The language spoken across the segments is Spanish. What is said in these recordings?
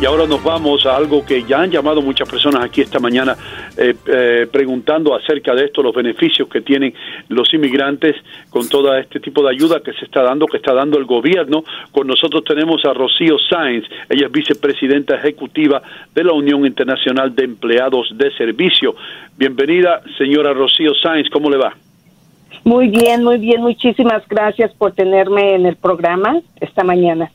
Y ahora nos vamos a algo que ya han llamado muchas personas aquí esta mañana eh, eh, preguntando acerca de esto, los beneficios que tienen los inmigrantes con todo este tipo de ayuda que se está dando, que está dando el gobierno. Con nosotros tenemos a Rocío Sáenz, ella es vicepresidenta ejecutiva de la Unión Internacional de Empleados de Servicio. Bienvenida, señora Rocío Sáenz, ¿cómo le va? Muy bien, muy bien. Muchísimas gracias por tenerme en el programa esta mañana.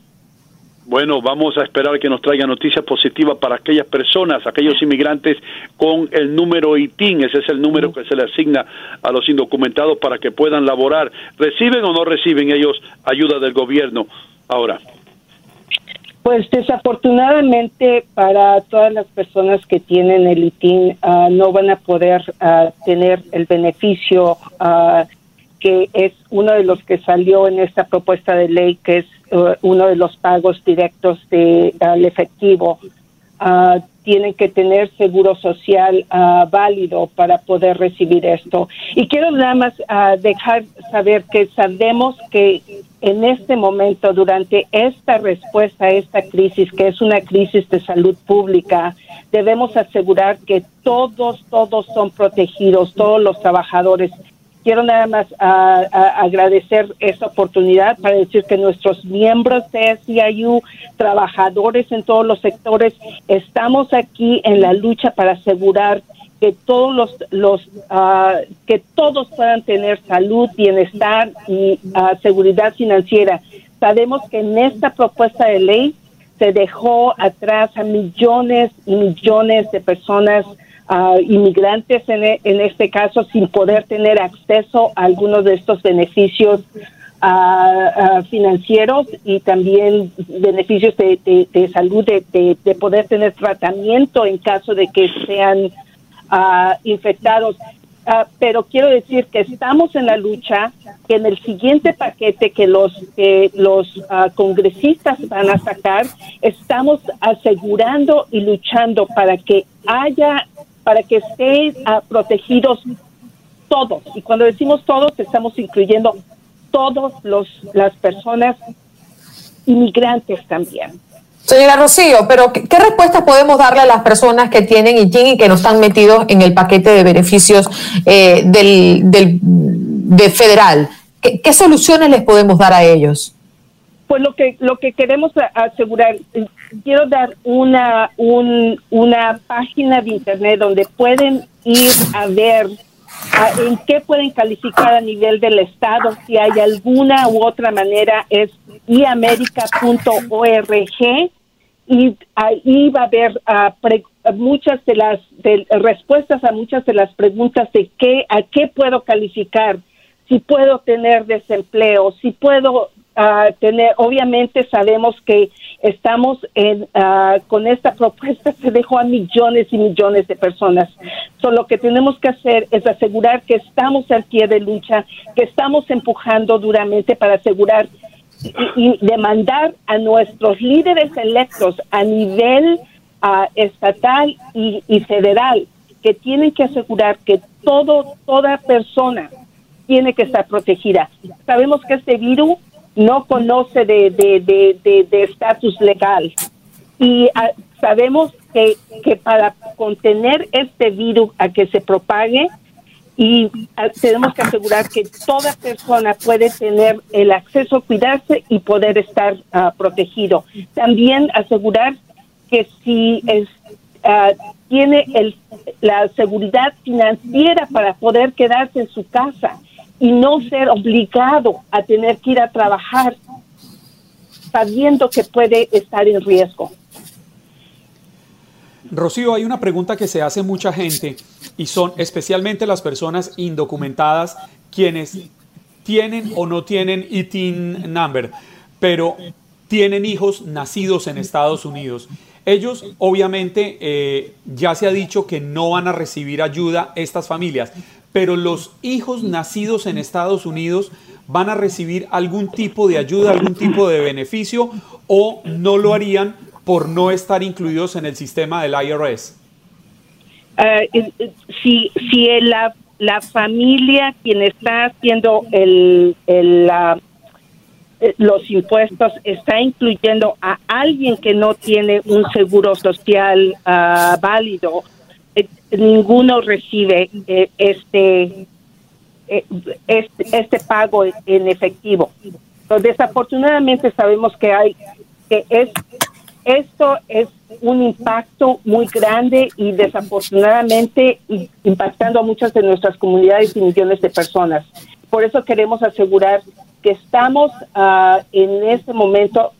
Bueno, vamos a esperar que nos traiga noticias positivas para aquellas personas, aquellos inmigrantes con el número ITIN, ese es el número que se le asigna a los indocumentados para que puedan laborar. ¿Reciben o no reciben ellos ayuda del gobierno ahora? Pues desafortunadamente para todas las personas que tienen el ITIN ah, no van a poder ah, tener el beneficio ah, que es uno de los que salió en esta propuesta de ley, que es uh, uno de los pagos directos de al efectivo. Ah, tienen que tener seguro social ah, válido para poder recibir esto. Y quiero nada más ah, dejar saber que sabemos que en este momento, durante esta respuesta a esta crisis, que es una crisis de salud pública, debemos asegurar que todos, todos son protegidos, todos los trabajadores quiero nada más a, a agradecer esta oportunidad para decir que nuestros miembros de SEIU, trabajadores en todos los sectores, estamos aquí en la lucha para asegurar que todos los, los uh, que todos puedan tener salud, bienestar y uh, seguridad financiera. Sabemos que en esta propuesta de ley se dejó atrás a millones y millones de personas uh, inmigrantes en, en, este caso sin poder tener acceso a algunos de estos beneficios uh, uh, financieros y también beneficios de, de, salud, de, de, poder tener tratamiento en caso de que sean infectados. pero quiero decir que estamos en la lucha, que en el siguiente paquete que los que los congresistas van a sacar, estamos asegurando y luchando para que haya para que estén uh, protegidos todos. Y cuando decimos todos, estamos incluyendo todos los las personas inmigrantes también. Señora Rocío, pero ¿qué, ¿qué, respuestas podemos darle a las personas que tienen ITIN y que no están metidos en el paquete de beneficios eh, del, del de federal? ¿Qué, ¿Qué soluciones les podemos dar a ellos? Pues lo que lo que queremos asegurar, quiero dar una un, una página de internet donde pueden ir a ver a, en qué pueden calificar a nivel del estado, si hay alguna u otra manera es iamerica.org y ahí va a haber uh, pre, muchas de las respuestas a muchas de las preguntas de qué a qué puedo calificar, si puedo tener desempleo, si puedo ah, tener, obviamente sabemos que estamos en, ah, con esta propuesta se dejó a millones y millones de personas. So, lo que tenemos que hacer es asegurar que estamos al pie de lucha, que estamos empujando duramente para asegurar y, demandar a nuestros líderes electos a nivel ah, estatal y, y federal que tienen que asegurar que todo toda persona tiene que estar protegida. Sabemos que este virus no conoce de estatus legal y ah, sabemos que, que para contener este virus a que se propague y ah, tenemos que asegurar que toda persona puede tener el acceso a cuidarse y poder estar ah, protegido. También asegurar que si es, tiene el, la seguridad financiera para poder quedarse en su casa y no ser obligado a tener que ir a trabajar sabiendo que puede estar en riesgo. Rocío, hay una pregunta que se hace mucha gente y son especialmente las personas indocumentadas quienes tienen o no tienen ITIN number, pero tienen hijos nacidos en Estados Unidos. Ellos, obviamente, eh, ya se ha dicho que no van a recibir ayuda estas familias, pero los hijos nacidos en Estados Unidos van a recibir algún tipo de ayuda, algún tipo de beneficio o no lo harían por no estar incluidos en el sistema del IRS? Eh, si si la, la, familia quien está haciendo el, el eh, los impuestos está incluyendo a alguien que no tiene un seguro social ah, válido ninguno recibe eh, este, eh, este, este pago en efectivo. desafortunadamente sabemos que hay que es esto es un impacto muy grande y desafortunadamente impactando a muchas de nuestras comunidades y millones de personas. Por eso queremos asegurar que estamos uh, en este momento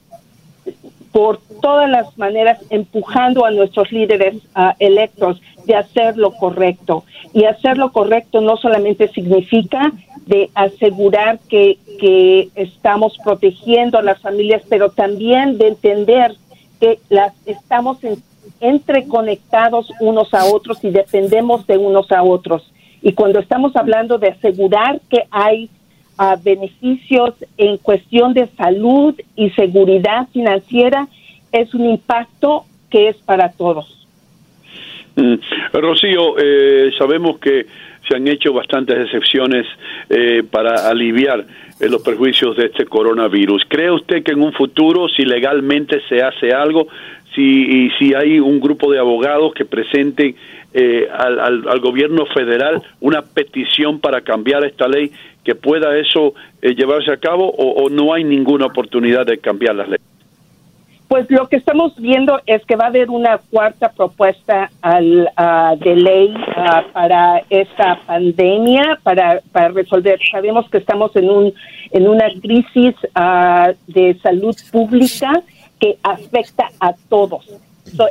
por todas las maneras empujando a nuestros líderes uh, electos de hacer lo correcto. Y hacer lo correcto no solamente significa de asegurar que, que estamos protegiendo a las familias, pero también de entender que las estamos entreconectados unos a otros y dependemos de unos a otros. Y cuando estamos hablando de asegurar que hay uh, beneficios en cuestión de salud y seguridad financiera, es un impacto que es para todos. Mm. Rocío, eh, sabemos que se han hecho bastantes excepciones eh, para aliviar eh, los perjuicios de este coronavirus. ¿Cree usted que en un futuro, si legalmente se hace algo, si, si hay un grupo de abogados que presenten al, al, gobierno federal una petición para cambiar esta ley, que pueda eso llevarse a cabo o, o no hay ninguna oportunidad de cambiar las leyes? Pues lo que estamos viendo es que va a haber una cuarta propuesta al, de ley para esta pandemia, para, para resolver. Sabemos que estamos en, un, en una crisis de salud pública que afecta a todos.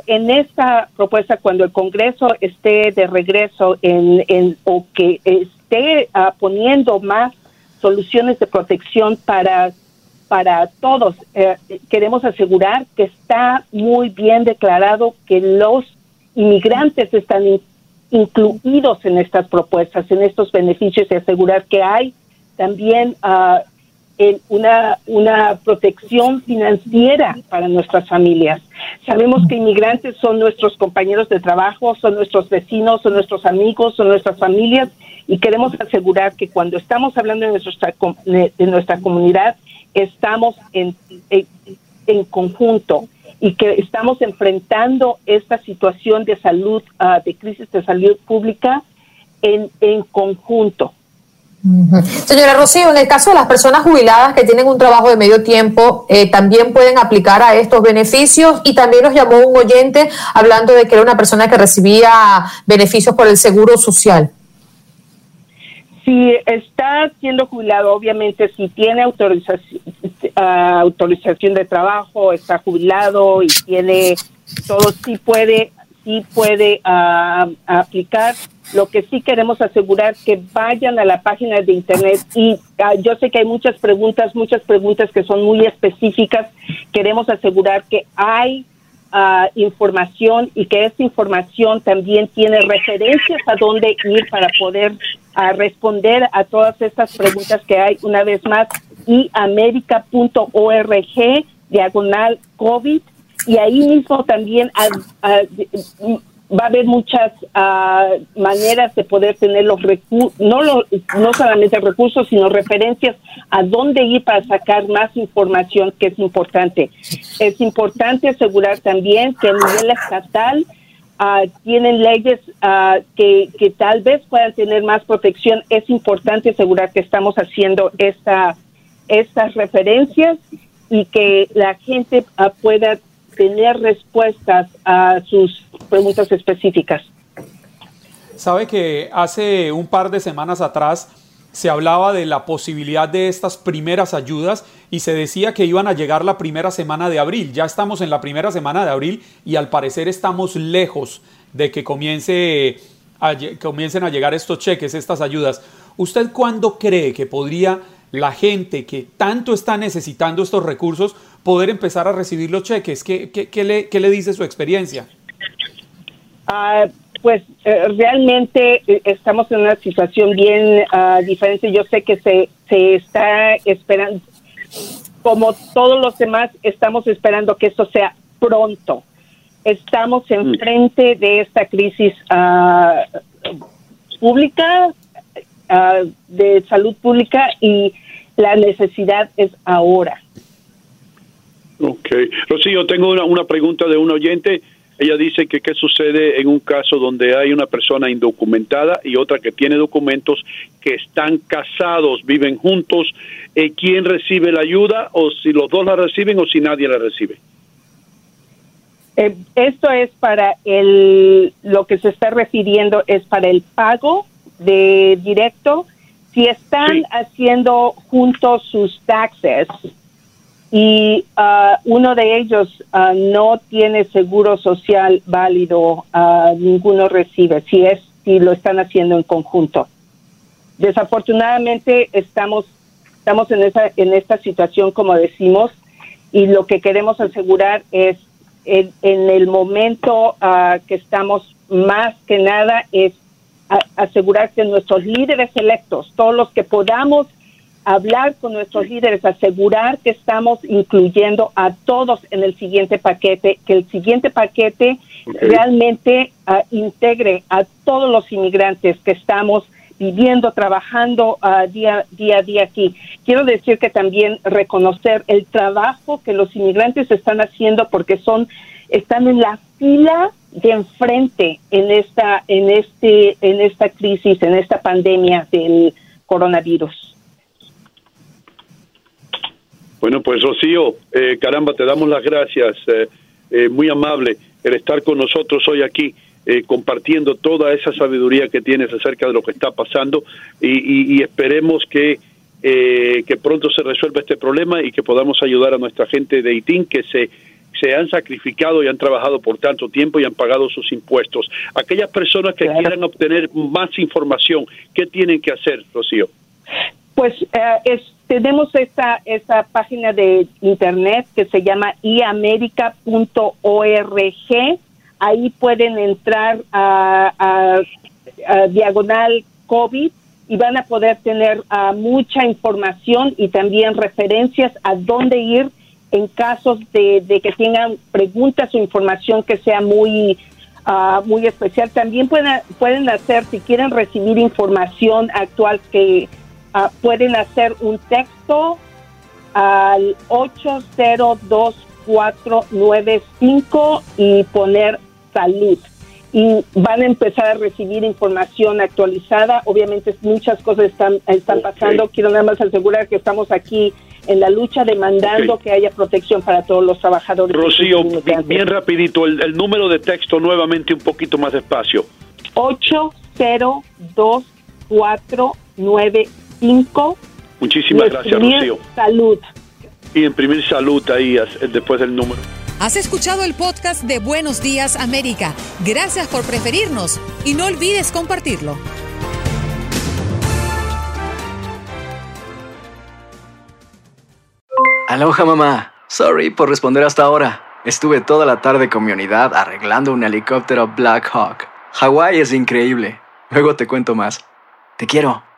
en esta propuesta, cuando el Congreso esté de regreso en, en o que esté poniendo más soluciones de protección para para todos. Eh, queremos asegurar que está muy bien declarado que los inmigrantes están incluidos en estas propuestas, en estos beneficios y asegurar que hay también uh, una, una protección financiera para nuestras familias. Sabemos que inmigrantes son nuestros compañeros de trabajo, son nuestros vecinos, son nuestros amigos, son nuestras familias y queremos asegurar que cuando estamos hablando de nuestra, de nuestra comunidad, estamos en, en, conjunto y que estamos enfrentando esta situación de salud, ah, de crisis de salud pública en, en conjunto. Señora Rocío, en el caso de las personas jubiladas que tienen un trabajo de medio tiempo, eh, también pueden aplicar a estos beneficios y también nos llamó un oyente hablando de que era una persona que recibía beneficios por el seguro social. Si está siendo jubilado, obviamente, si tiene autorización, autorización de trabajo, está jubilado y tiene todo, sí puede, sí puede ah, aplicar. Lo que sí queremos asegurar que vayan a la página de internet y ah, yo sé que hay muchas preguntas, muchas preguntas que son muy específicas. Queremos asegurar que hay ah, información y que esta información también tiene referencias a dónde ir para poder responder a todas estas preguntas que hay una vez más y america.org diagonal COVID y ahí mismo también va a haber muchas ah, maneras de poder tener los recursos, no, lo- no solamente recursos, sino referencias a dónde ir para sacar más información que es importante. Es importante asegurar también que a nivel estatal ah, tienen leyes ah, que, que tal vez puedan tener más protección. Es importante asegurar que estamos haciendo esta, estas referencias y que la gente pueda tener respuestas a sus preguntas específicas. Sabe que hace un par de semanas atrás se hablaba de la posibilidad de estas primeras ayudas y se decía que iban a llegar la primera semana de abril. Ya estamos en la primera semana de abril y al parecer estamos lejos de que comiencen a llegar estos cheques, estas ayudas. ¿Usted cuándo cree que podría la gente que tanto está necesitando estos recursos poder empezar a recibir los cheques? ¿Qué, qué- qué le, qué le dice su experiencia? Ah, pues eh, realmente eh, estamos en una situación bien ah, diferente. Yo sé que se, se está esperando, como todos los demás, estamos esperando que esto sea pronto. Estamos enfrente de esta crisis ah, pública, ah, de salud pública, y la necesidad es ahora. Ok. Rocío, tengo una, una pregunta de un oyente. Ella dice que qué sucede en un caso donde hay una persona indocumentada y otra que tiene documentos que están casados, viven juntos. Eh, ¿Quién recibe la ayuda o si los dos la reciben o si nadie la recibe? Eh, esto es para el, lo que se está refiriendo es para el pago de directo. Si están haciendo juntos sus taxes y ah, uno de ellos ah, no tiene seguro social válido, ah, ninguno recibe. Si es, si lo están haciendo en conjunto. Desafortunadamente estamos estamos en esa en esta situación como decimos y lo que queremos asegurar es en, el momento que estamos más que nada es a- asegurar que nuestros líderes electos, todos los que podamos hablar con nuestros líderes, asegurar que estamos incluyendo a todos en el siguiente paquete, que el siguiente paquete realmente ah, integre a todos los inmigrantes que estamos viviendo, trabajando ah, día, día a día aquí. Quiero decir que también reconocer el trabajo que los inmigrantes están haciendo porque son están en la fila de enfrente en esta en este en esta crisis, en esta pandemia del coronavirus. Bueno, pues Rocío, eh, caramba, te damos las gracias. eh, eh, muy amable el estar con nosotros hoy aquí. eh, compartiendo toda esa sabiduría que tienes acerca de lo que está pasando y, y- y esperemos que, eh, que pronto se resuelva este problema y que podamos ayudar a nuestra gente de Haití que se, se han sacrificado y han trabajado por tanto tiempo y han pagado sus impuestos. Aquellas personas que quieran obtener más información, ¿qué tienen que hacer, Rocío? Pues eh, es- tenemos esta, esta página de internet que se llama iamerica.org. Ahí pueden entrar a, a- diagonal COVID y van a poder tener ah, mucha información y también referencias a dónde ir en casos de, de que tengan preguntas o información que sea muy ah, muy especial. También pueden, pueden hacer, si quieren recibir información actual, que ah, pueden hacer un texto al 802495 y poner salud. Y van a empezar a recibir información actualizada. Obviamente muchas cosas están, están pasando. Quiero nada más asegurar que estamos aquí en la lucha demandando que haya protección para todos los trabajadades. Rocío, bien, bien rapidito, el, el número de texto nuevamente un poquito más despacio. 802495 Muchísimas y gracias, Rocío. Salud. Y imprimir salud ahí después del número. Has escuchado el podcast de Buenos Días América. Gracias por preferirnos y no olvides compartirlo. Aloha mamá. Sorry por responder hasta ahora. Estuve toda la tarde con mi unidad arreglando un helicóptero Black Hawk. Hawái es increíble. Luego te cuento más. Te quiero.